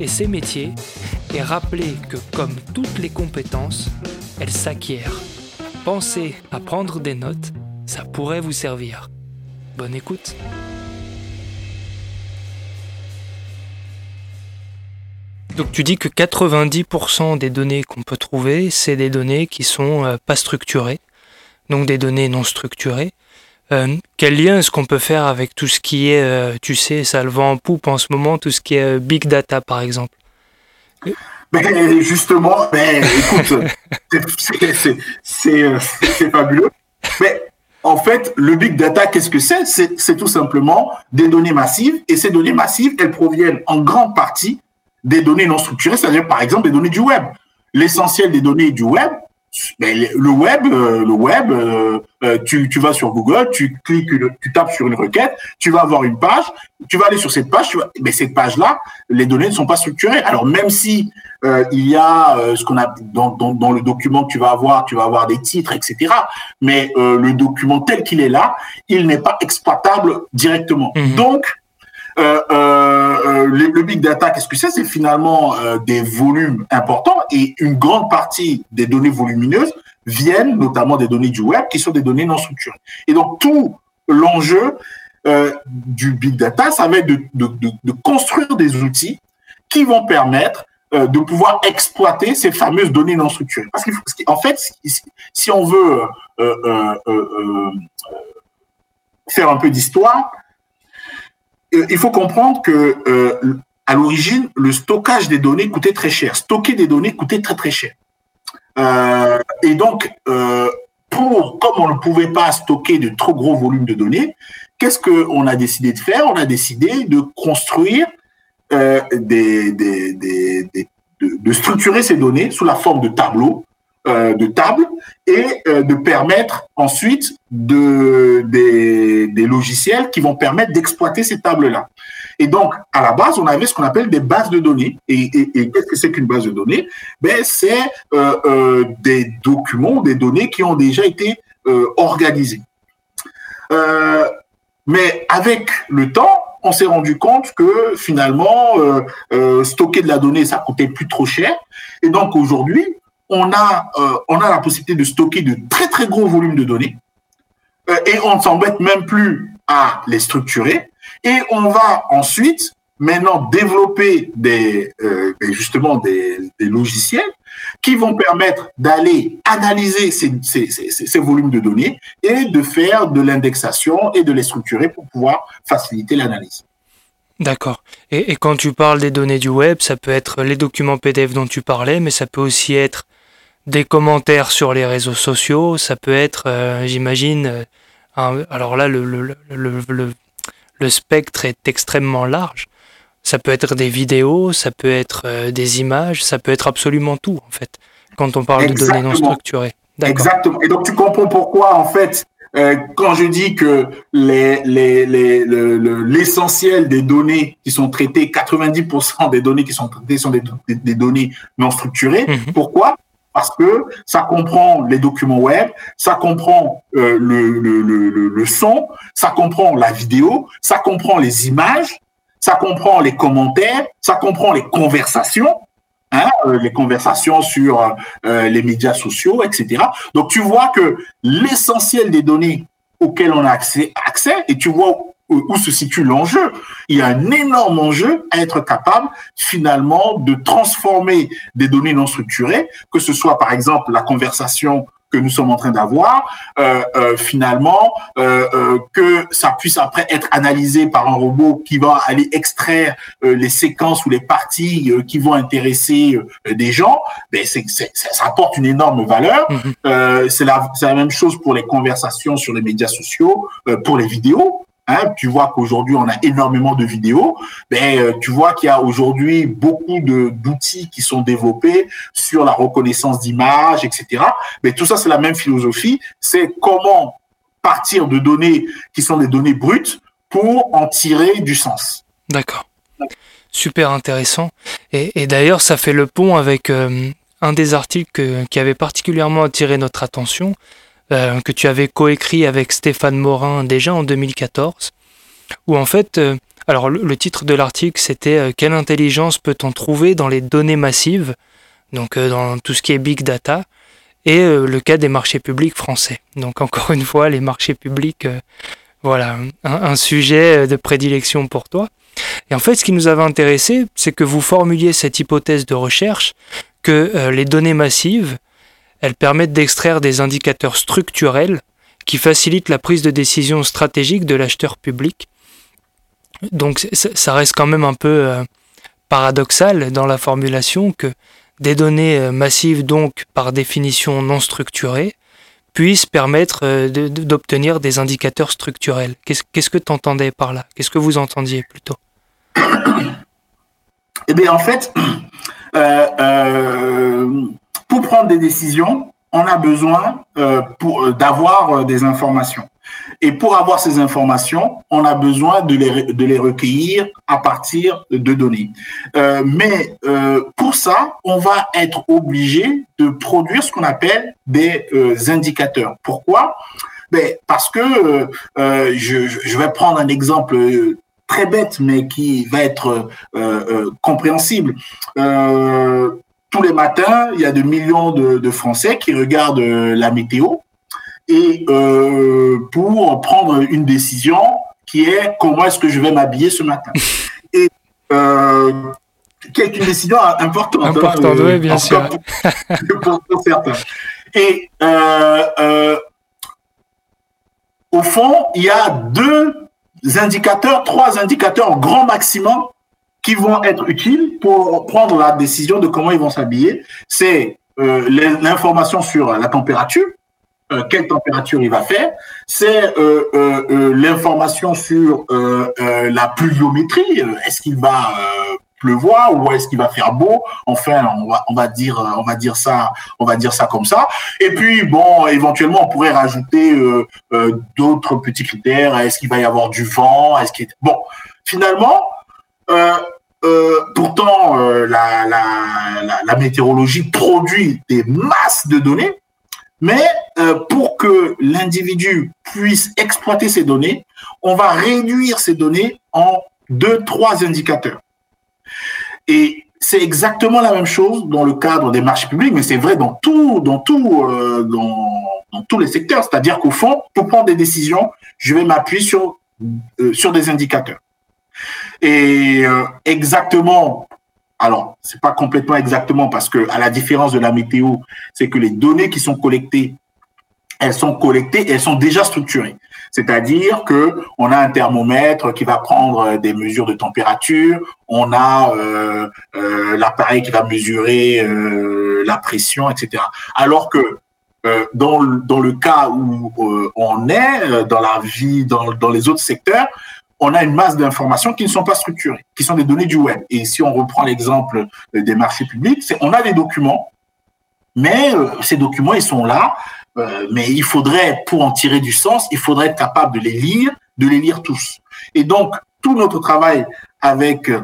et ses métiers et rappeler que comme toutes les compétences, elles s'acquièrent. Pensez à prendre des notes, ça pourrait vous servir. Bonne écoute. Donc tu dis que 90% des données qu'on peut trouver, c'est des données qui sont euh, pas structurées, donc des données non structurées. Euh, quel lien est-ce qu'on peut faire avec tout ce qui est, euh, tu sais, ça le vend en poupe en ce moment, tout ce qui est big data par exemple? Mais justement, mais écoute, c'est fabuleux. Mais en fait, le big data, qu'est-ce que c'est C'est tout simplement des données massives. Et ces données massives, elles proviennent en grande partie des données non structurées, c'est-à-dire par exemple des données du web. L'essentiel des données du web, le web, euh, le web, euh, euh, tu, tu vas sur Google, tu cliques, tu tapes sur une requête, tu vas avoir une page, tu vas aller sur cette page, mais cette page-là, les données ne sont pas structurées. Alors même si il y a ce qu'on a dans, dans, dans, le document que tu vas avoir, tu vas avoir des titres, etc. Mais le document tel qu'il est là, il n'est pas exploitable directement. Mhm. Donc euh, euh, le, le, big data, qu'est-ce que c'est? C'est finalement euh, des volumes importants et une grande partie des données volumineuses viennent notamment des données du web qui sont des données non structurées. Et donc tout l'enjeu euh, du big data, ça va être de, construire des outils qui vont permettre euh, de pouvoir exploiter ces fameuses données non structurées. Parce qu'en fait, si on veut faire un peu d'histoire, euh, il faut comprendre que euh, à l'origine, le stockage des données coûtait très cher. Stocker des données coûtait très très cher. Euh, et donc, comme on ne pouvait pas stocker de trop gros volumes de données, qu'est-ce qu'on a décidé de faire? On a décidé de construire de, structurer ces données sous la forme de tableaux euh, de table et euh, de permettre ensuite de, des, logiciels qui vont permettre d'exploiter ces tables-là. Et donc, à la base, on avait ce qu'on appelle des bases de données. Et, qu'est-ce que c'est qu'une base de données? Ben, C'est euh, des documents, des données qui ont déjà été organisées. mais avec le temps, on s'est rendu compte que finalement, stocker de la donnée, ça coûtait plus trop cher. Et donc aujourd'hui, on a, euh, on a la possibilité de stocker de très très gros volumes de données euh, et on ne s'embête même plus à les structurer et on va ensuite maintenant développer des euh, justement des, logiciels qui vont permettre d'aller analyser ces, volumes de données et de faire de l'indexation et de les structurer pour pouvoir faciliter l'analyse. D'accord. Et, quand tu parles des données du web, ça peut être les documents PDF dont tu parlais, mais ça peut aussi être des commentaires sur les réseaux sociaux, ça peut être, euh, j'imagine, euh, alors là, le, le, le, le, spectre est extrêmement large. Ça peut être des vidéos, ça peut être euh, des images, ça peut être absolument tout, en fait, quand on parle Exactement. de données non structurées. Exactement. Et donc, tu comprends pourquoi, en fait, euh, quand je dis que les, les, les, l'essentiel des données qui sont traitées, 90% des données qui sont traitées sont des, des, des données non structurées. -hmm. Pourquoi? Parce que ça comprend les documents web, ça comprend euh, le, le, le, le, son, ça comprend la vidéo, ça comprend les images, ça comprend les commentaires, ça comprend les conversations, hein, euh, les conversations sur euh, les médias sociaux, etc. Donc tu vois que l'essentiel des données auxquelles on a accès, accès, et tu vois où se situe l'enjeu. Il y a un énorme enjeu à être capable finalement de transformer des données non structurées, que ce soit par exemple la conversation que nous sommes en train d'avoir, euh, euh, finalement, euh, euh que ça puisse après être analysé par un robot qui va aller extraire euh, les séquences ou les parties euh, qui vont intéresser des gens, ben c'est, ça apporte une énorme valeur. Mm-hmm. c'est la, la même chose pour les conversations sur les médias sociaux, pour les vidéos. Hein, tu vois qu'aujourd'hui on a énormément de vidéos. Ben, euh, tu vois qu'il y a aujourd'hui beaucoup de d'outils qui sont développés sur la reconnaissance d'images, etc. Mais tout ça c'est la même philosophie. C'est comment partir de données qui sont des données brutes pour en tirer du sens. D'accord. Super intéressant. Et, d'ailleurs, ça fait le pont avec euh, un des articles qui avait particulièrement attiré notre attention, euh, que tu avais coécrit avec Stéphane Morin déjà en 2014, où en fait, euh, alors le, titre de l'article c'était euh, Quelle intelligence peut-on trouver dans les données massives, donc dans tout ce qui est big data, et le cas des marchés publics français. Donc encore une fois, les marchés publics, voilà, un, sujet de prédilection pour toi. Et en fait, ce qui nous avait intéressé, c'est que vous formuliez cette hypothèse de recherche que les données massives elles permettent d'extraire des indicateurs structurels qui facilitent la prise de décision stratégique de l'acheteur public. Donc ça reste quand même un peu euh, paradoxal dans la formulation que des données euh, massives, donc par définition non structurées, puissent permettre euh, d'obtenir des indicateurs structurels. Qu'est-ce que tu entendais par là? Qu'est-ce que vous entendiez plutôt? Eh bien, en fait, pour prendre des décisions, on a besoin euh, euh, d'avoir euh, des informations. Et pour avoir ces informations, on a besoin de les, de les recueillir à partir de données. Euh, mais euh, pour ça, on va être obligé de produire ce qu'on appelle des euh, indicateurs. Pourquoi? Ben, Parce que je, je, vais prendre un exemple très bête, mais qui va être compréhensible tous les matins, il y a de millions de, Français qui regardent euh, la météo et euh, pour prendre une décision qui est comment est-ce que je vais m'habiller ce matin. Et euh, qui est une décision importante. Hein, importante, oui, bien sûr. Pour, certains. Et au fond, il y a deux indicateurs, trois indicateurs grand maximum qui vont être utiles pour prendre la décision de comment ils vont s'habiller. C'est euh, l'information sur la température, euh, quelle température il va faire. C'est euh, l'information sur la pluviométrie. Est-ce qu'il va pleuvoir ou est-ce qu'il va faire beau Enfin, on va on va dire on va dire ça on va dire ça comme ça. Et puis bon, éventuellement on pourrait rajouter d'autres petits critères. Est-ce qu'il va y avoir du vent? Est-ce qu'il bon finalement euh, pourtant, euh, la, météorologie produit des masses de données, mais euh, pour que l'individu puisse exploiter ces données, on va réduire ces données en deux, trois indicateurs. Et c'est exactement la même chose dans le cadre des marchés publics, mais c'est vrai dans tout, dans tous les secteurs. C'est-à-dire qu'au fond, pour prendre des décisions, je vais m'appuyer sur des indicateurs. Et euh, exactement, alors c'est pas complètement exactement parce que à la différence de la météo, c'est que les données qui sont collectées, elles sont collectées, elles sont déjà structurées. C'est-à-dire que on a un thermomètre qui va prendre des mesures de température, on a euh, euh, l'appareil qui va mesurer euh, la pression, etc. Alors que euh, dans, dans le cas où on est dans la vie, dans, dans les autres secteurs, on a une masse d'informations qui ne sont pas structurées, qui sont des données du web. Et si on reprend l'exemple des marchés publics, on a des documents, mais euh, ces documents, ils sont là, euh, mais il faudrait, pour en tirer du sens, il faudrait être capable de les lire, de les lire tous. Et donc, tout notre travail avec euh,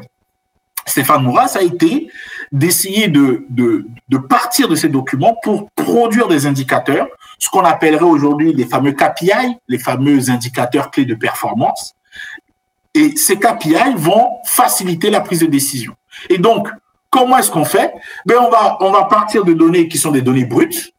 Stéphane Mouras a été d'essayer de, de, de partir de ces documents pour produire des indicateurs, ce qu'on appellerait aujourd'hui les fameux KPI, les fameux indicateurs clés de performance, et ces KPI vont faciliter la prise de décision. Et donc, comment est-ce qu'on fait? Ben on, va, on va partir de données qui sont des données brutes.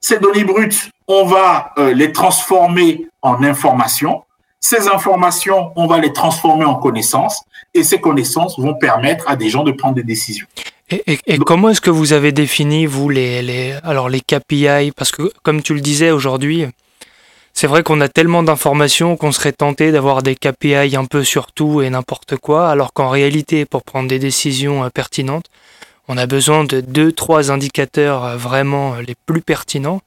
Ces données brutes, on va euh, les transformer en informations. Ces informations, on va les transformer en connaissances et ces connaissances vont permettre à des gens de prendre des décisions. Et, comment est-ce que vous avez défini, vous, les, les, alors les KPI Parce que, comme tu le disais aujourd'hui, c'est vrai qu'on a tellement d'informations qu'on serait tenté d'avoir des KPI un peu sur tout et n'importe quoi, alors qu'en réalité, pour prendre des décisions euh, pertinentes, on a besoin de deux, trois indicateurs euh, vraiment euh, les plus pertinents.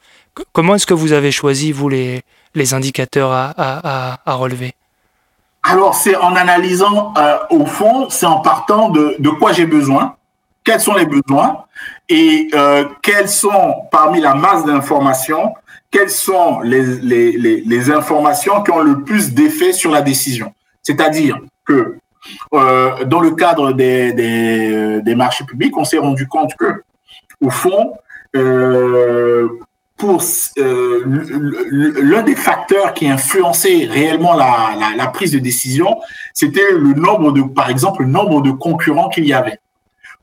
Comment est-ce que vous avez choisi, vous, les, indicateurs à, relever? Alors, c'est en analysant, au fond, c'est en partant de, quoi j'ai besoin quels sont les besoins et quelles sont, parmi la masse d'informations, quelles sont les, les, les, informations qui ont le plus d'effet sur la décision. C'est-à-dire que euh, dans le cadre des, des, des, marchés publics, on s'est rendu compte que, au fond, euh, pour euh, l'un des facteurs qui influençait réellement la, la, la prise de décision, c'était le nombre de, par exemple, le nombre de concurrents qu'il y avait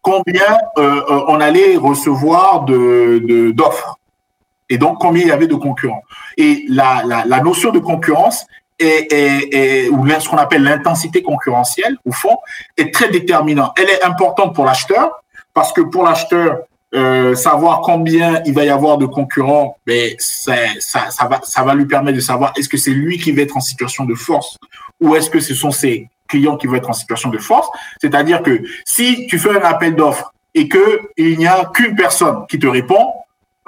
combien euh, euh, on allait recevoir de d'offres et donc combien il y avait de concurrents. Et la, la, la notion de concurrence est, est, est ou ce qu'on appelle l'intensité concurrentielle au fond est très déterminante. Elle est importante pour l'acheteur parce que pour l'acheteur euh, savoir combien il va y avoir de concurrents, mais ben, ça, ça, va, ça va lui permettre de savoir est-ce que c'est lui qui va être en situation de force ou est-ce que ce sont ses client qui veut être en situation de force. C'est-à-dire que si tu fais un appel d'offres et que il n'y a qu'une personne qui te répond,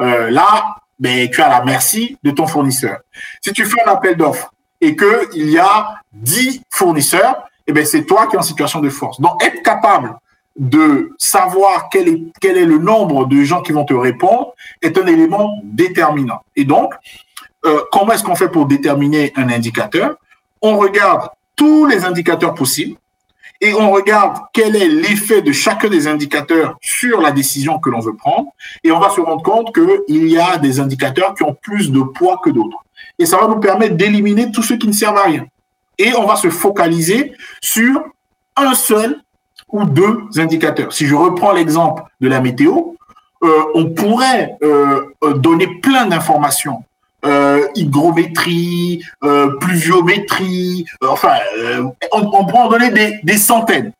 euh, là, ben, tu as la merci de ton fournisseur. Si tu fais un appel d'offres et que il y a 10 fournisseurs, eh ben, c'est toi qui es en situation de force. Donc, être capable de savoir quel est, quel est le nombre de gens qui vont te répondre est un élément déterminant. Et donc, euh, comment est-ce qu'on fait pour déterminer un indicateur? On regarde tous les indicateurs possibles et on regarde quel est l'effet de chacun des indicateurs sur la décision que l'on veut prendre et on va se rendre compte qu'il y a des indicateurs qui ont plus de poids que d'autres. Et ça va nous permettre d'éliminer tous ceux qui ne servent à rien. Et on va se focaliser sur un seul ou deux indicateurs. Si je reprends l'exemple de la météo, euh, on pourrait euh, donner plein d'informations euh, hygrométrie, euh, pluviométrie, euh, enfin, euh, on, on, peut en donner des, centaines.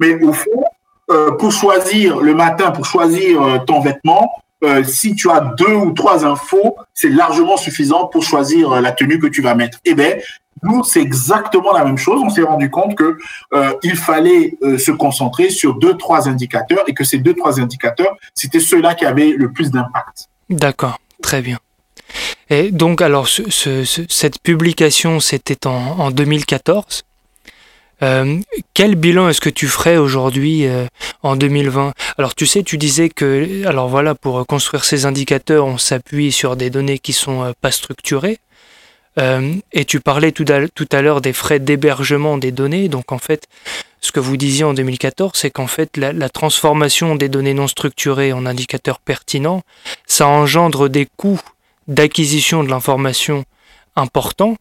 Mais au fond, euh, pour choisir le matin, pour choisir ton vêtement, si tu as deux ou trois infos, c'est largement suffisant pour choisir la tenue que tu vas mettre. Eh bien, nous, c'est exactement la même chose. On s'est rendu compte que il fallait se concentrer sur deux, trois indicateurs et que ces deux, trois indicateurs, c'était ceux-là qui avaient le plus d'impact. D'accord, très bien. Et donc, alors, ce, ce, cette publication, c'était en, 2014. Euh, quel bilan est-ce que tu ferais aujourd'hui euh, en 2020 Alors tu sais, tu disais que, alors voilà, pour construire ces indicateurs, on s'appuie sur des données qui sont euh, pas structurées. Euh, et tu parlais tout à, l'heure des frais d'hébergement des données. Donc en fait, ce que vous disiez en 2014, c'est qu'en fait, la, transformation des données non structurées en indicateurs pertinents, ça engendre des coûts d'acquisition de l'information important.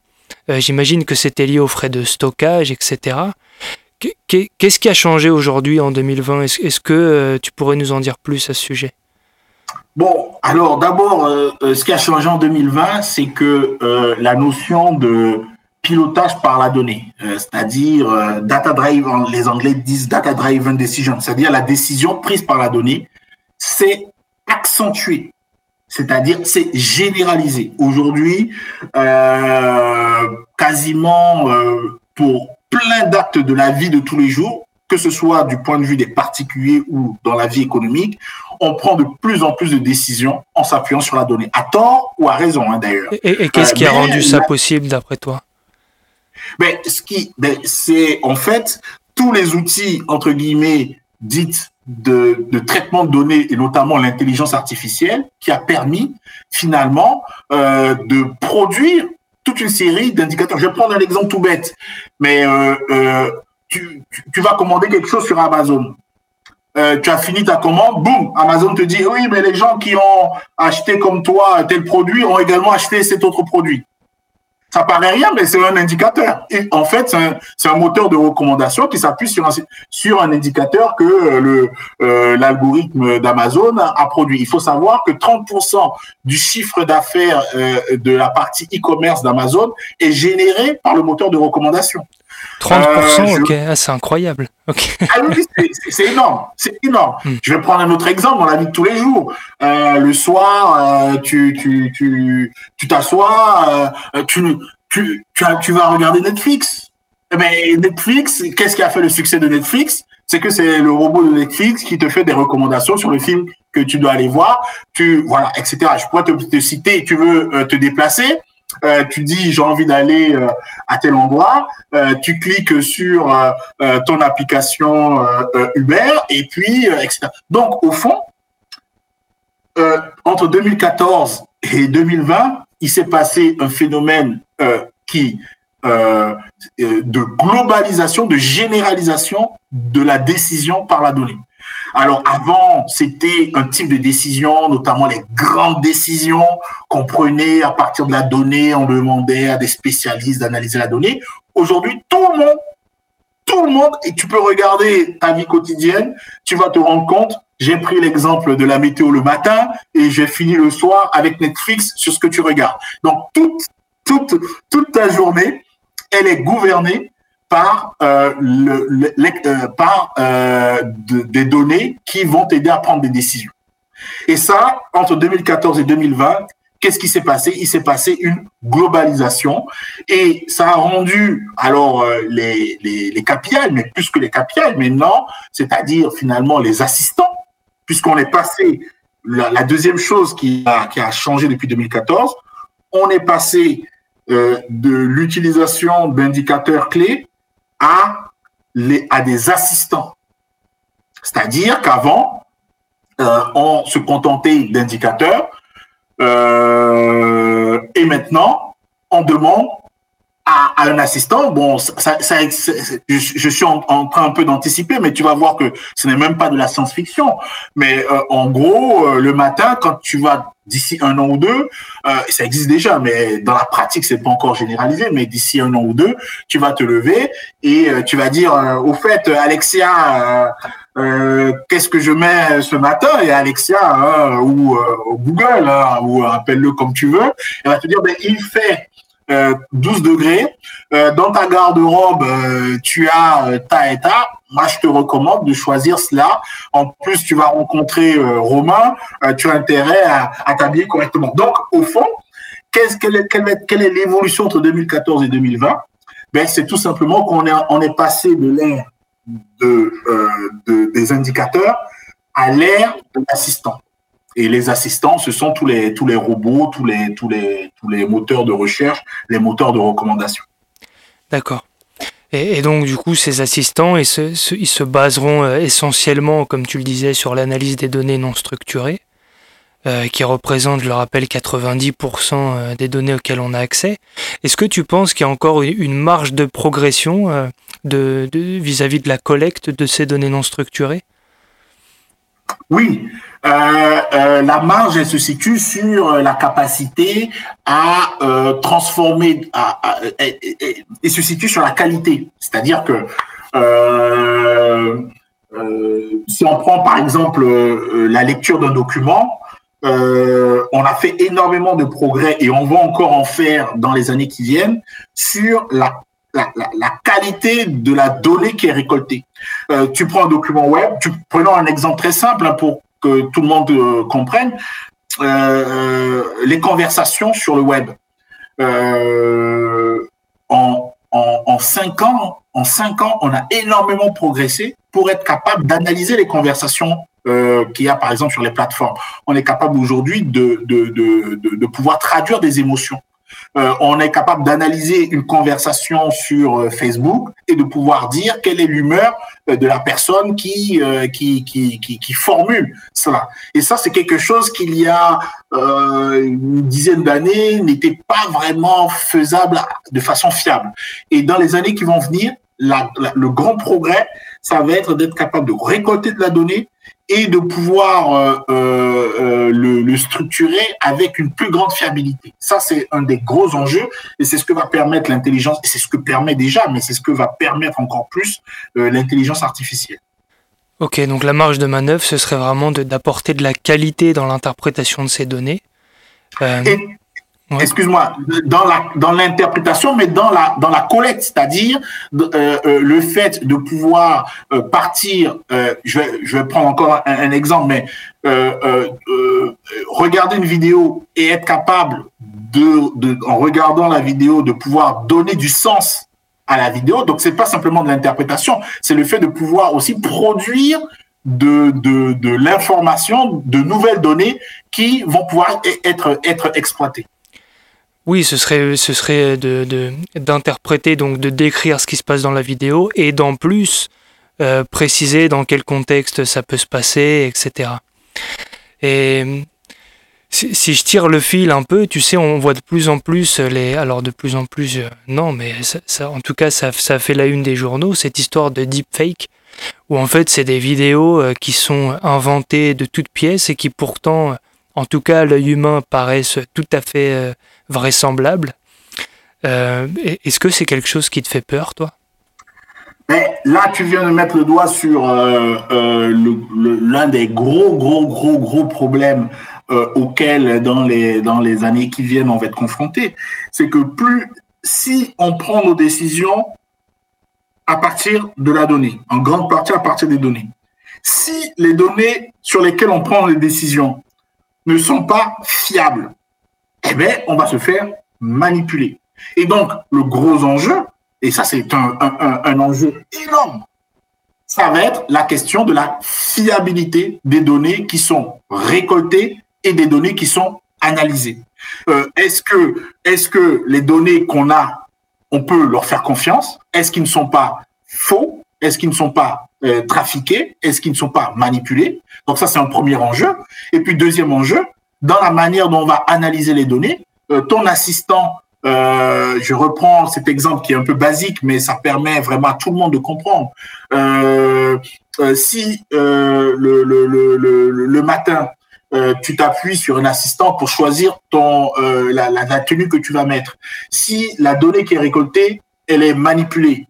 Euh, J'imagine que c'était lié aux frais de stockage, etc. Qu'est-ce qui a changé aujourd'hui en 2020 Est-ce que euh, tu pourrais nous en dire plus à ce sujet? Bon, alors d'abord, euh, ce qui a changé en 2020, c'est que la notion de pilotage par la donnée, c'est-à-dire data drive, les Anglais disent data driven decision, c'est-à-dire la décision prise par la donnée, c'est accentué c'est-à-dire, c'est généralisé. Aujourd'hui, euh, quasiment euh, pour plein d'actes de la vie de tous les jours, que ce soit du point de vue des particuliers ou dans la vie économique, on prend de plus en plus de décisions en s'appuyant sur la donnée, à tort ou à raison hein, d'ailleurs. Et, et qu'est-ce euh, qui a rendu ça possible d'après toi? Ben, ce qui, ben, c'est en fait tous les outils entre guillemets dites de, traitement de données et notamment l'intelligence artificielle qui a permis finalement euh, de produire toute une série d'indicateurs. Je vais prendre un exemple tout bête, mais euh, euh, tu, tu, vas commander quelque chose sur Amazon. Tu as fini ta commande, boum, Amazon te dit oui, mais les gens qui ont acheté comme toi tel produit ont également acheté cet autre produit. Ça paraît rien, mais c'est un indicateur. Et en fait, c'est un, moteur de recommandation qui s'appuie sur un, sur un indicateur que euh, le euh, l'algorithme d'Amazon a produit. Il faut savoir que 30% du chiffre d'affaires euh, de la partie e-commerce d'Amazon est généré par le moteur de recommandation. 30%, ok, ah, c'est incroyable. Ah oui, c'est énorme, c'est énorme. Hmm. Je vais prendre un autre exemple dans la vie de tous les jours. le soir, tu tu tu tu t'assois, tu tu, tu, vas regarder Netflix. Mais eh ben, Netflix, qu'est-ce qui a fait le succès de Netflix? C'est que c'est le robot de Netflix qui te fait des recommandations sur le film que tu dois aller voir, tu voilà, etc. Je pourrais te, citer, tu veux euh, te déplacer, euh, tu dis j'ai envie d'aller euh, à tel endroit, tu cliques sur ton application Uber et puis etc. Donc au fond, entre 2014 et 2020, il s'est passé un phénomène euh, qui euh, euh, de globalisation, de généralisation de la décision par la donnée. Alors avant, c'était un type de décision, notamment les grandes décisions qu'on prenait à partir de la donnée, on demandait à des spécialistes d'analyser la donnée. Aujourd'hui, tout le monde, tout le monde, et tu peux regarder ta vie quotidienne, tu vas te rendre compte, j'ai pris l'exemple de la météo le matin et j'ai fini le soir avec Netflix sur ce que tu regardes. Donc toute toute, toute ta journée, elle est gouvernée par, euh, euh, par euh, des données qui vont t'aider à prendre des décisions. Et ça, entre 2014 et 2020, qu'est-ce qui s'est passé? Il s'est passé une globalisation et ça a rendu alors les, les, les mais plus que les KPI maintenant, c'est-à-dire finalement les assistants, puisqu'on est passé, la, deuxième chose qui a, qui a changé depuis 2014, on est passé de l'utilisation d'indicateurs clés à, des assistants. C'est-à-dire qu'avant, euh, on se contentait d'indicateurs euh, et maintenant, on demande à, un assistant, bon, ça, ça, je, suis en, train un peu d'anticiper, mais tu vas voir que ce n'est même pas de la science-fiction. Mais euh, en gros, euh, le matin, quand tu vas d'ici un an ou deux, euh, ça existe déjà, mais dans la pratique, c'est pas encore généralisé. Mais d'ici un an ou deux, tu vas te lever et tu vas dire, au fait, Alexia. qu'est-ce que je mets ce matin? Et Alexia hein, ou Google hein, ou appelle-le comme tu veux, elle va te dire ben il fait 12 euh, degrés. Euh, dans ta garde-robe, euh, tu as ta et ta. Moi, je te recommande de choisir cela. En plus, tu vas rencontrer Romain. tu as intérêt à, t'habiller correctement. Donc, au fond, qu'est-ce, quelle, est, quelle l'évolution entre 2014 et 2020 ben, C'est tout simplement qu'on est, passé de l'ère de, de, des indicateurs à l'ère de l'assistant. Et les assistants, ce sont tous les, robots, tous les, moteurs de recherche, les moteurs de recommandation. D'accord. Et, donc, du coup, ces assistants, ils se, baseront euh, essentiellement, comme tu le disais, sur l'analyse des données non structurées, euh, qui représentent, je le rappelle, 90% euh, des données auxquelles on a accès. Est-ce que tu penses qu'il y a encore une marge de progression vis-à-vis de la collecte de ces données non structurées? Oui, euh, euh, la marge elle se situe sur euh, la capacité à transformer, à, et, se situe sur la qualité. C'est-à-dire que si on prend par exemple la lecture d'un document, on a fait énormément de progrès et on va encore en faire dans les années qui viennent sur la la, qualité de la donnée qui est récoltée. tu prends un document web, tu, prenons un exemple très simple hein, pour que tout le monde euh, comprenne, euh, euh, les conversations sur le web. en, en, cinq ans, en cinq ans, on a énormément progressé pour être capable d'analyser les conversations qu'il y a par exemple sur les plateformes. On est capable aujourd'hui de, de, de, pouvoir traduire des émotions. Euh, on est capable d'analyser une conversation sur euh, Facebook et de pouvoir dire quelle est l'humeur euh, de la personne qui, qui, qui, qui, formule cela. Et ça, c'est quelque chose qu'il y a une dizaine d'années n'était pas vraiment faisable de façon fiable. Et dans les années qui vont venir, la, le grand progrès, ça va être d'être capable de récolter de la donnée et de pouvoir le, le, structurer avec une plus grande fiabilité. Ça, c'est un des gros enjeux et c'est ce que va permettre l'intelligence, et c'est ce que permet déjà, mais c'est ce que va permettre encore plus l'intelligence artificielle. Ok, donc la marge de manœuvre, ce serait vraiment d'apporter de, la qualité dans l'interprétation de ces données. Euh, excuse-moi, dans la dans l'interprétation, mais dans la dans la collecte, c'est-à-dire euh, euh, le fait de pouvoir partir. je vais je vais prendre encore un, exemple, mais regarder une vidéo et être capable de, de en regardant la vidéo de pouvoir donner du sens à la vidéo. Donc, c'est pas simplement de l'interprétation, c'est le fait de pouvoir aussi produire de, de, de l'information, de nouvelles données qui vont pouvoir e-, être, être exploitées. Oui, ce serait, ce serait de, d'interpréter, donc de décrire ce qui se passe dans la vidéo et d'en plus euh, préciser dans quel contexte ça peut se passer, etc. Et si, je tire le fil un peu, tu sais, on voit de plus en plus les. Alors, de plus en plus, euh, non, mais ça, en tout cas, ça, ça fait la une des journaux, cette histoire de deepfake, où en fait, c'est des vidéos euh, qui sont inventées de toutes pièces et qui pourtant, en tout cas, l'œil humain, paraissent tout à fait euh, vraisemblables. Est-ce que c'est quelque chose qui te fait peur, toi? Là, tu viens de mettre le doigt sur l'un des gros, gros, gros, gros problèmes euh, auxquels dans les dans les années qui viennent on va être confronté, c'est que plus si on prend nos décisions à partir de la donnée, en grande partie à partir des données. Si les données sur lesquelles on prend les décisions ne sont pas fiables, eh bien, on va se faire manipuler. Et donc, le gros enjeu, et ça c'est un, enjeu énorme, ça va être la question de la fiabilité des données qui sont récoltées et des données qui sont analysées. Euh, est-ce que, est-ce que les données qu'on a, on peut leur faire confiance? Est-ce qu'ils ne sont pas faux? Est-ce qu'ils ne sont pas euh, trafiqués? Est-ce qu'ils ne sont pas manipulés? Donc ça, c'est un premier enjeu. Et puis deuxième enjeu, dans la manière dont on va analyser les données, euh, ton assistant euh, je reprends cet exemple qui est un peu basique, mais ça permet vraiment à tout le monde de comprendre. Euh, euh, si le, le, le, le, matin, euh, tu t'appuies sur un assistant pour choisir ton euh, la, la, tenue que tu vas mettre. Si la donnée qui est récoltée, elle est manipulée,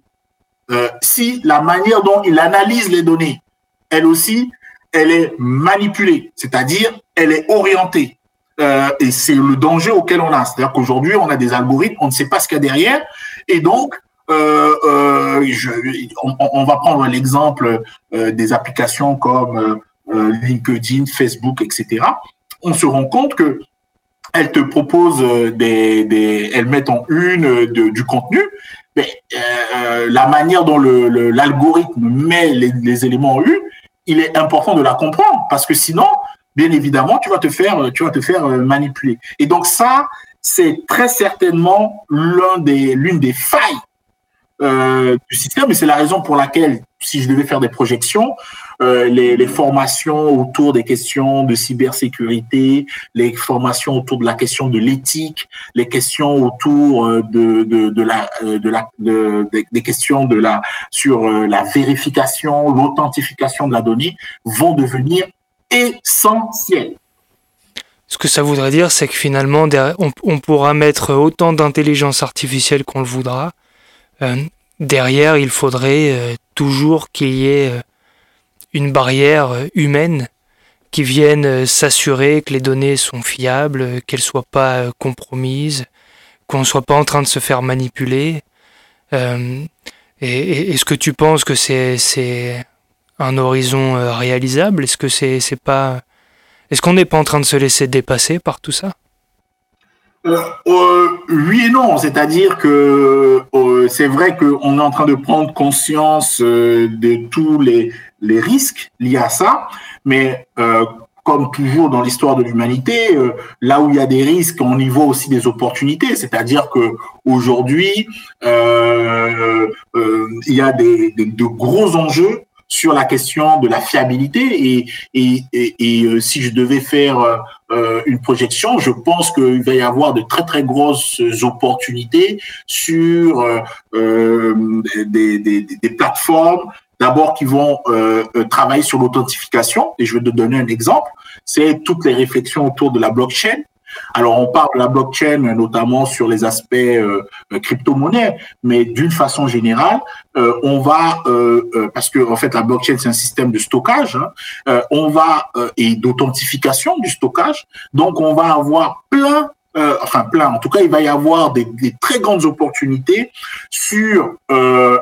euh, si la manière dont il analyse les données, elle aussi, elle est manipulée, c'est-à-dire elle est orientée. et c'est le danger auquel on a. C'est-à-dire qu'aujourd'hui, on a des algorithmes, on ne sait pas ce qu'il y a derrière, et donc je, on, on, va prendre l'exemple des applications comme euh, LinkedIn, Facebook, etc., on se rend compte que elles te proposent euh, des, des elles mettent en une euh, du contenu, mais la manière dont l'algorithme le, met les, les, éléments en une, il est important de la comprendre parce que sinon, bien évidemment, tu vas te faire, tu vas te faire manipuler. Et donc ça, c'est très certainement l'un des, l'une des failles euh, du système, et c'est la raison pour laquelle, si je devais faire des projections, euh, les, formations autour des questions de cybersécurité, les formations autour de la question de l'éthique, les questions autour euh, de, de, la, euh, de la, de, des questions de la, sur la vérification, l'authentification de la donnée vont devenir essentielles. Ce que ça voudrait dire, c'est que finalement, on, pourra mettre autant d'intelligence artificielle qu'on le voudra, euh, derrière, il faudrait euh, toujours qu'il y ait euh, une barrière humaine qui vienne s'assurer que les données sont fiables, qu'elles soient pas compromises, qu'on ne soit pas en train de se faire manipuler. et, est-ce que tu penses que c'est un horizon réalisable? Est-ce que c'est pas est-ce qu'on n'est pas en train de se laisser dépasser par tout ça? Euh, euh, oui et non, c'est-à-dire que euh, c'est vrai qu'on est en train de prendre conscience euh, de tous les, les risques liés à ça, mais comme toujours dans l'histoire de l'humanité, là où il y a des risques, on y voit aussi des opportunités. C'est-à-dire que aujourd'hui, il y a de gros enjeux sur la question de la fiabilité et, et, et, et si je devais faire euh, une projection, je pense qu'il va y avoir de très très grosses opportunités sur euh, euh des, des, des, plateformes d'abord qui vont travailler sur l'authentification. Et je vais te donner un exemple. C'est toutes les réflexions autour de la blockchain. Alors, on parle de la blockchain notamment sur les aspects euh, euh, crypto-monnaie, mais d'une façon générale, euh, on va, parce que en fait, la blockchain c'est un système de stockage, hein, on va et d'authentification du stockage. Donc, on va avoir plein enfin plein. En tout cas, il va y avoir des, très grandes opportunités sur la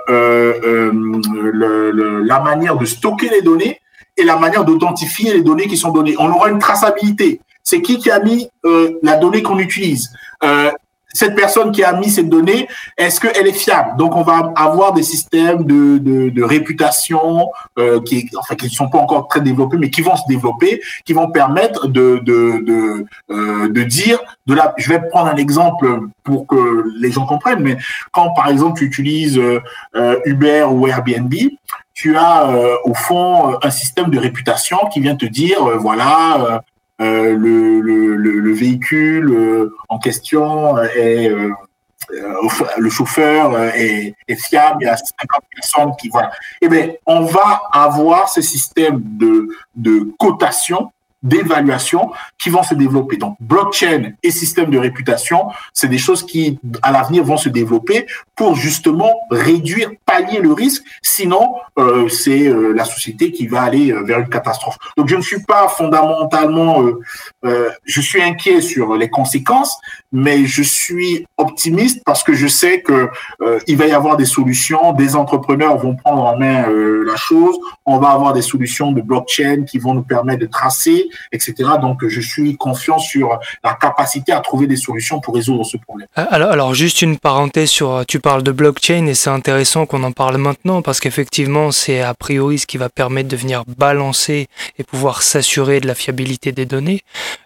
manière de stocker les données et la manière d'authentifier les données qui sont données. On aura une traçabilité c'est qui qui a mis euh, la donnée qu'on utilise? Euh, cette personne qui a mis cette donnée, est-ce qu'elle est fiable? Donc, on va avoir des systèmes de, de, réputation euh, qui, enfin, qui ne sont pas encore très développés, mais qui vont se développer, qui vont permettre de, de, de, de dire, de la, je vais prendre un exemple pour que les gens comprennent, mais quand, par exemple, tu utilises Uber ou Airbnb, tu as au fond un système de réputation qui vient te dire, voilà, le, le, le, véhicule euh, en question est euh, le chauffeur est, est, fiable, il y a 50 personnes qui voilà. Eh bien, on va avoir ce système de, de cotation d'évaluation qui vont se développer. Donc, blockchain et système de réputation, c'est des choses qui, à l'avenir, vont se développer pour justement réduire, pallier le risque. Sinon, euh, c'est euh, la société qui va aller euh, vers une catastrophe. Donc, je ne suis pas fondamentalement, je suis inquiet sur les conséquences, mais je suis optimiste parce que je sais que il va y avoir des solutions, des entrepreneurs vont prendre en main la chose, on va avoir des solutions de blockchain qui vont nous permettre de tracer etc. Donc, je suis confiant sur la capacité à trouver des solutions pour résoudre ce problème. Euh, alors, alors juste une parenthèse sur, tu parles de blockchain et c'est intéressant qu'on en parle maintenant parce qu'effectivement, c'est a priori ce qui va permettre de venir balancer et pouvoir s'assurer de la fiabilité des données.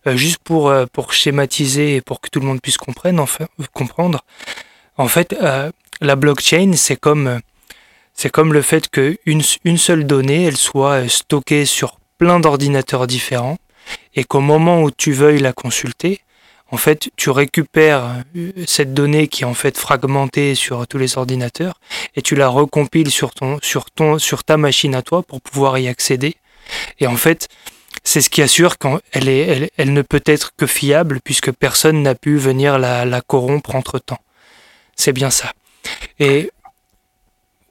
Euh, juste pour, euh, pour schématiser et pour que tout le monde puisse comprendre, comprendre, en fait, la blockchain, c'est comme, c'est comme le fait qu'une une seule donnée, elle soit stockée sur plein d'ordinateurs différents et qu'au moment où tu veuilles la consulter, en fait, tu récupères euh, cette donnée qui est en fait fragmentée sur tous les ordinateurs et tu la recompiles sur ton, sur ton, sur ta machine à toi pour pouvoir y accéder. Et en fait, c'est ce qui assure qu'elle elle, ne peut être que fiable puisque personne n'a pu venir la, la corrompre entre temps. C'est bien ça. Et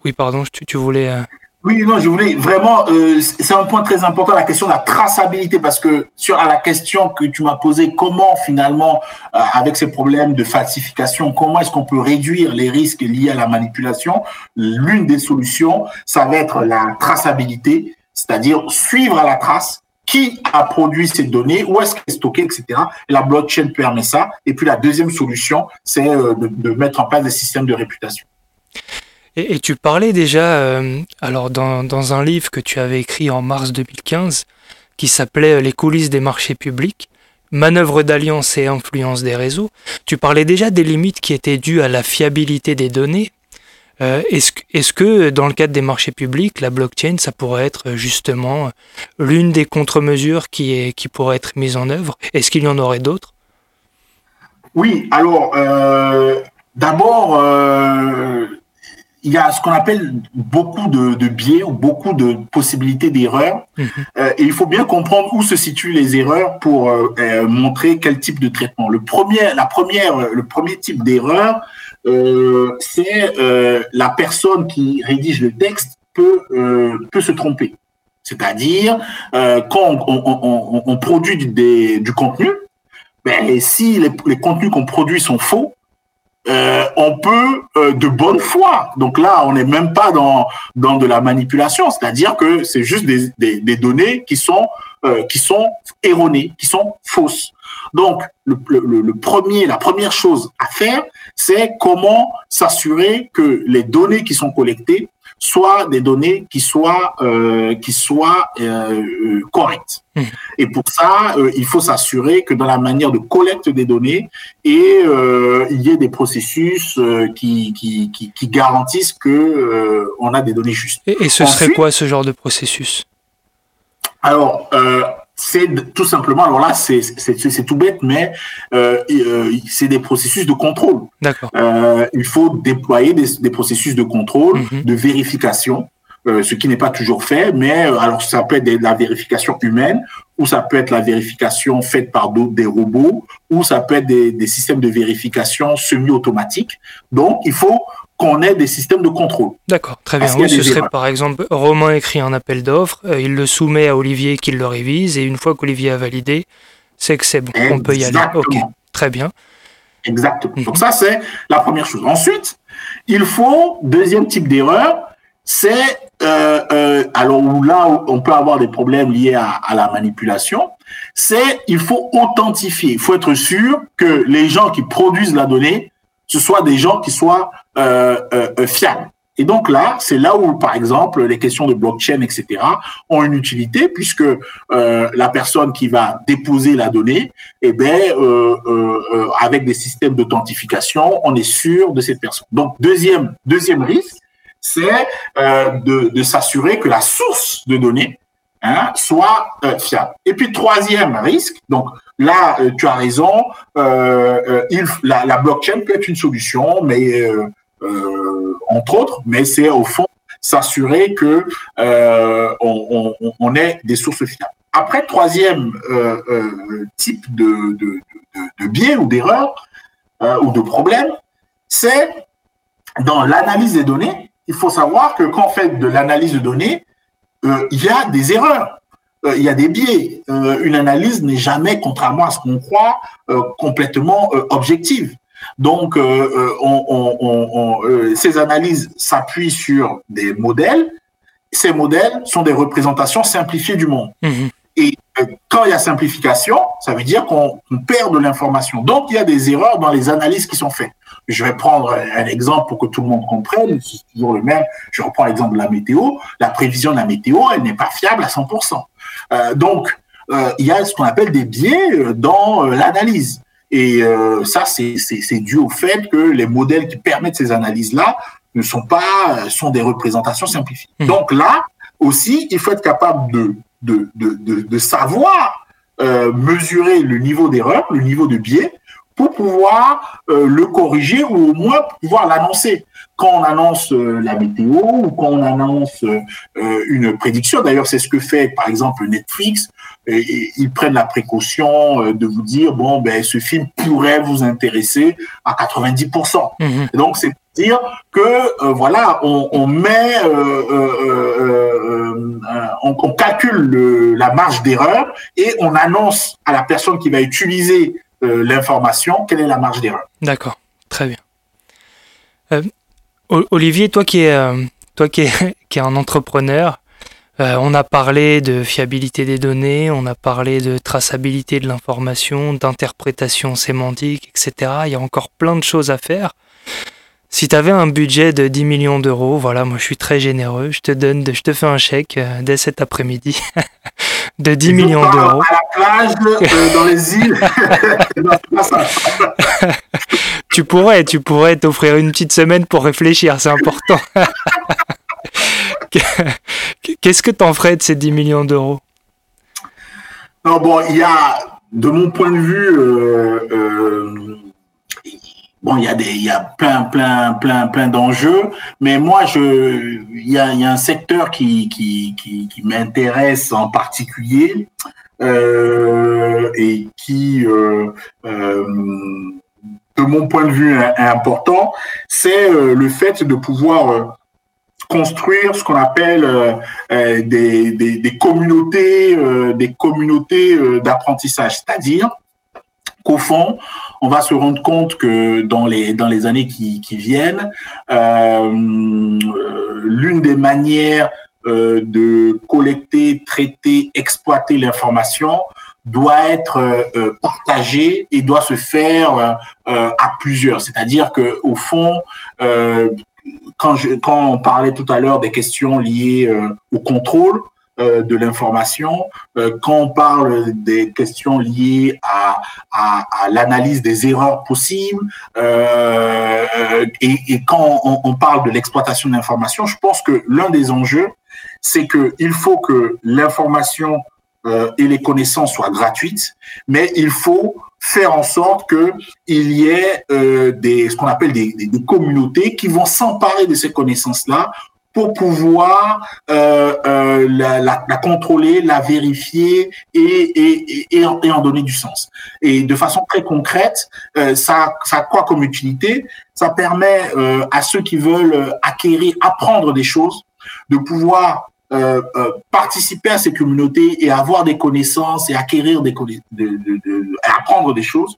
oui, pardon, tu, tu voulais. Euh, oui, non, je voulais vraiment, euh, c'est un point très important, la question de la traçabilité, parce que sur à la question que tu m'as posée, comment finalement, euh, avec ces problèmes de falsification, comment est-ce qu'on peut réduire les risques liés à la manipulation L'une des solutions, ça va être la traçabilité, c'est-à-dire suivre à la trace qui a produit ces données, où est-ce qu'elle est stockée, etc. Et la blockchain permet ça. Et puis la deuxième solution, c'est euh, de, mettre en place des systèmes de réputation. Et, tu parlais déjà, euh, alors dans, dans, un livre que tu avais écrit en mars 2015, qui s'appelait Les coulisses des marchés publics, manœuvre d'alliance et influence des réseaux, tu parlais déjà des limites qui étaient dues à la fiabilité des données. Euh, est-ce, est que dans le cadre des marchés publics, la blockchain, ça pourrait être justement l'une des contre-mesures qui, est, qui pourrait être mise en œuvre? Est-ce qu'il y en aurait d'autres? Oui, alors euh, d'abord, euh, il y a ce qu'on appelle beaucoup de, biais ou beaucoup de possibilités d'erreurs. Euh, et il faut bien comprendre où se situent les erreurs pour euh, euh, montrer quel type de traitement. Le premier, la première, le premier type d'erreur, c'est la personne qui rédige le texte peut peut se tromper. C'est-à-dire quand on, produit du, du contenu, ben, si les, contenus qu'on produit sont faux, euh, on peut euh, de bonne foi. Donc là, on n'est même pas dans dans de la manipulation, c'est-à-dire que c'est juste des, des, des, données qui sont euh, qui sont erronées, qui sont fausses. Donc le, le, le, premier, la première chose à faire, c'est comment s'assurer que les données qui sont collectées soit des données qui soient euh, qui soient euh, euh correctes. Mmh. Et pour ça, euh, il faut s'assurer que dans la manière de collecte des données, et il y ait des processus qui, qui, qui, qui, garantissent que on a des données justes. Et, et ce serait quoi ce genre de processus? Alors, c'est tout simplement, alors là, c'est tout bête, mais euh, euh, c'est des processus de contrôle. Euh, il faut déployer des, des, processus de contrôle, mhm. de vérification. ce qui n'est pas toujours fait, mais alors ça peut être la vérification humaine, ou ça peut être la vérification faite par des robots, ou ça peut être des, des systèmes de vérification semi-automatiques. Donc, il faut qu'on ait des systèmes de contrôle. D'accord, très bien. Oui, ce serait par exemple, Romain écrit un appel d'offres, euh, il le soumet à Olivier qui le révise, et une fois qu'Olivier a validé, c'est que c'est bon, on peut y aller. Ok, très bien. Exactement. Mhm. Donc ça, c'est la première chose. Ensuite, il faut, deuxième type d'erreur, c'est, euh, euh, alors là, on peut avoir des problèmes liés à, à la manipulation, c'est il faut authentifier. Il faut être sûr que les gens qui produisent la donnée, ce soient des gens qui soient euh, euh, euh, fiables. Et donc là, c'est là où, par exemple, les questions de blockchain, etc., ont une utilité puisque la personne qui va déposer la donnée, eh ben, avec des systèmes d'authentification, on est sûr de cette personne. Donc deuxième deuxième risque, c'est de, de s'assurer que la source de données hein, soit fiable. Et puis troisième risque, donc là, tu as raison, il, la, la, blockchain peut être une solution, mais euh, entre autres, mais c'est au fond s'assurer que euh, on, ait des sources fiables. Après, troisième euh, euh, type de, biais ou d'erreur euh, ou de problème, c'est dans l'analyse des données. Il faut savoir que quand on fait de l'analyse de données, euh, il y a des erreurs, il y a des biais. une analyse n'est jamais, contrairement à ce qu'on croit, complètement objective. Donc, euh, euh, on, euh, ces analyses s'appuient sur des modèles. Ces modèles sont des représentations simplifiées du monde. Mhm. Et quand il y a simplification, ça veut dire qu'on perd de l'information. Donc, il y a des erreurs dans les analyses qui sont faites. Je vais prendre un exemple pour que tout le monde comprenne. C'est toujours le même. Je reprends l'exemple de la météo. La prévision de la météo, elle n'est pas fiable à 100%. Donc, il y a ce qu'on appelle des biais dans l'analyse. Et euh, ça, c'est dû au fait que les modèles qui permettent ces analyses-là ne sont pas euh, sont des représentations simplifiées. Mmh. Donc là aussi, il faut être capable de de, de, de, savoir euh, mesurer le niveau d'erreur, le niveau de biais, pour pouvoir euh, le corriger ou au moins pouvoir l'annoncer. Quand on annonce euh, la météo ou quand on annonce euh, une prédiction, d'ailleurs c'est ce que fait par exemple Netflix, et, ils prennent la précaution de vous dire bon ben ce film pourrait vous intéresser à 90%. Mhm. Donc c'est dire que voilà on, on met on, on, calcule le, la marge d'erreur et on annonce à la personne qui va utiliser l'information, quelle est la marge d'erreur. D'accord, très bien. Euh, Olivier, toi qui es, euh, toi qui es, qui est un entrepreneur, on a parlé de fiabilité des données, on a parlé de traçabilité de l'information, d'interprétation sémantique, etc. Il y a encore plein de choses à faire. Si tu avais un budget de 10 millions d'euros, voilà, moi je suis très généreux, je te donne, je te fais un chèque dès cet après-midi de 10 millions d'euros. À la plage, euh, dans les îles. tu pourrais, tu pourrais t'offrir une petite semaine pour réfléchir, c'est important. Qu'est-ce que tu en ferais de ces 10 millions d'euros? Non, bon, il y a, de mon point de vue, euh, euh, bon, il y a des, il y a plein, plein, plein, plein d'enjeux, mais moi, je, il y a, y a un secteur qui, qui, qui, qui m'intéresse en particulier euh, et qui, euh, euh, de mon point de vue, est important, c'est euh, le fait de pouvoir euh, construire ce qu'on appelle des, des, des, communautés, des communautés d'apprentissage, c'est-à-dire qu'au fond, on va se rendre compte que dans les, dans les années qui, viennent, euh, l'une des manières euh, de collecter, traiter, exploiter l'information doit être euh, partagée et doit se faire à plusieurs. C'est-à-dire que au fond, quand, je, quand on parlait tout à l'heure des questions liées au contrôle, euh, de l'information, euh, quand on parle des questions liées à, à, à l'analyse des erreurs possibles, euh, et, et, quand on, on parle de l'exploitation de l'information, je pense que l'un des enjeux, c'est qu'il faut que l'information euh, et les connaissances soient gratuites, mais il faut faire en sorte que il y ait euh, des ce qu'on appelle des, des, communautés qui vont s'emparer de ces connaissances là pour pouvoir euh, euh, la, contrôler, la vérifier et, en, donner du sens. Et de façon très concrète, euh, ça, a quoi comme utilité Ça permet à ceux qui veulent acquérir, apprendre des choses, de pouvoir participer à ces communautés et avoir des connaissances et acquérir des de, de, de, apprendre des choses.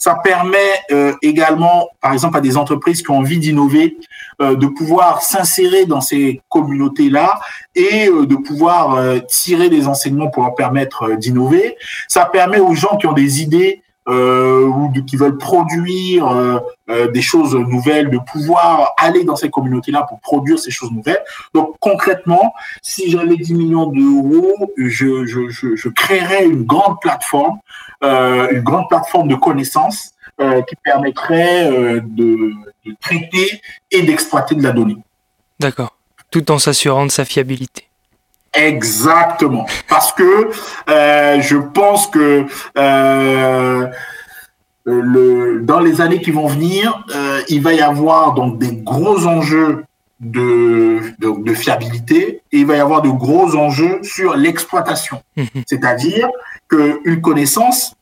Ça permet euh, également, par exemple, à des entreprises qui ont envie d'innover, euh, de pouvoir s'insérer dans ces communautés-là et euh, de pouvoir tirer des enseignements pour leur permettre d'innover. Ça permet aux gens qui ont des idées euh, ou de, qui veulent produire euh, euh, des choses nouvelles, de pouvoir aller dans ces communautés-là pour produire ces choses nouvelles. Donc concrètement, si j'avais 10 millions d'euros, je, je, je, créerais une grande plateforme, une grande plateforme de connaissances qui permettrait de traiter et d'exploiter de la donnée. D'accord. Tout en s'assurant de sa fiabilité. Exactement. Parce que euh, je pense que euh, le, dans les années qui vont venir, euh, il va y avoir donc des gros enjeux de, de, de, fiabilité et il va y avoir de gros enjeux sur l'exploitation. Mmh. C'est-à-dire qu'une connaissance,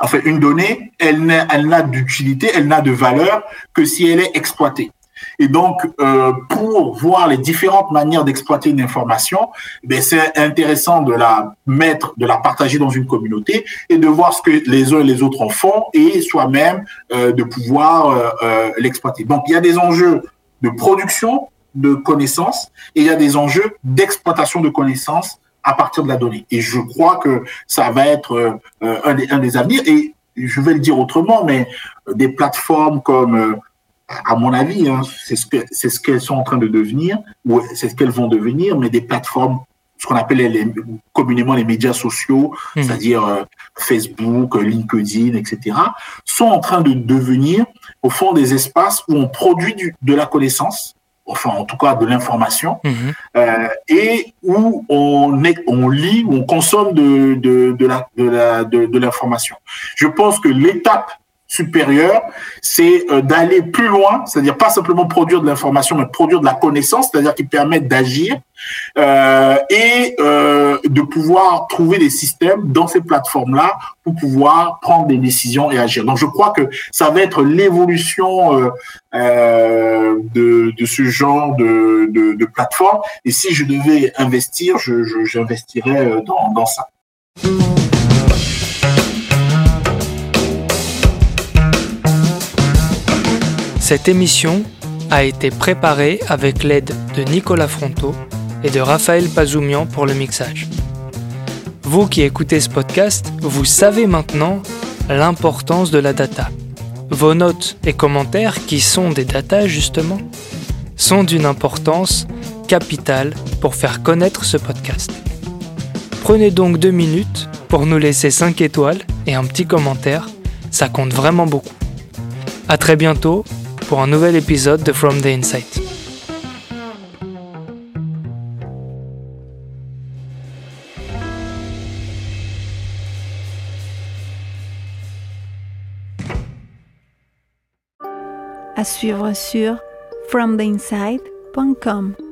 enfin une donnée, elle n'a d'utilité, elle n'a de valeur que si elle est exploitée. Et donc, euh, pour voir les différentes manières d'exploiter une information, ben c'est intéressant de la mettre, de la partager dans une communauté et de voir ce que les uns et les autres en font et soi-même euh, de pouvoir euh, euh l'exploiter. Donc, il y a des enjeux de production de connaissances et il y a des enjeux d'exploitation de connaissances à partir de la donnée. Et je crois que ça va être euh, un, des, un des avenirs. Et je vais le dire autrement, mais des plateformes comme à mon avis, hein, c'est ce que c'est ce qu'elles sont en train de devenir, ou c'est ce qu'elles vont devenir, mais des plateformes, ce qu'on appelle les, communément les médias sociaux, mmh. c'est-à-dire euh, Facebook, LinkedIn, etc., sont en train de devenir, au fond, des espaces où on produit du, de la connaissance, enfin en tout cas de l'information, mmh. euh, et où on, est, on lit, où on consomme de, de, de la, de, la, de, de l'information. Je pense que l'étape supérieur, c'est euh, d'aller plus loin, c'est-à-dire pas simplement produire de l'information, mais produire de la connaissance, c'est-à-dire qui permettent d'agir euh, et euh, de pouvoir trouver des systèmes dans ces plateformes-là pour pouvoir prendre des décisions et agir. Donc je crois que ça va être l'évolution de, ce genre de, plateforme. Et si je devais investir, j'investirais je, dans, dans ça. Cette émission a été préparée avec l'aide de Nicolas Fronto et de Raphaël Pazoumian pour le mixage. Vous qui écoutez ce podcast, vous savez maintenant l'importance de la data. Vos notes et commentaires, qui sont des data justement, sont d'une importance capitale pour faire connaître ce podcast. Prenez donc deux minutes pour nous laisser 5 étoiles et un petit commentaire, ça compte vraiment beaucoup. A très bientôt pour un nouvel épisode de From the Insight. À suivre sur fromtheinside.com.